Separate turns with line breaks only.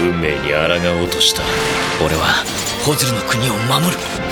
運命に抗おうとした。
俺はホズルの国を守る。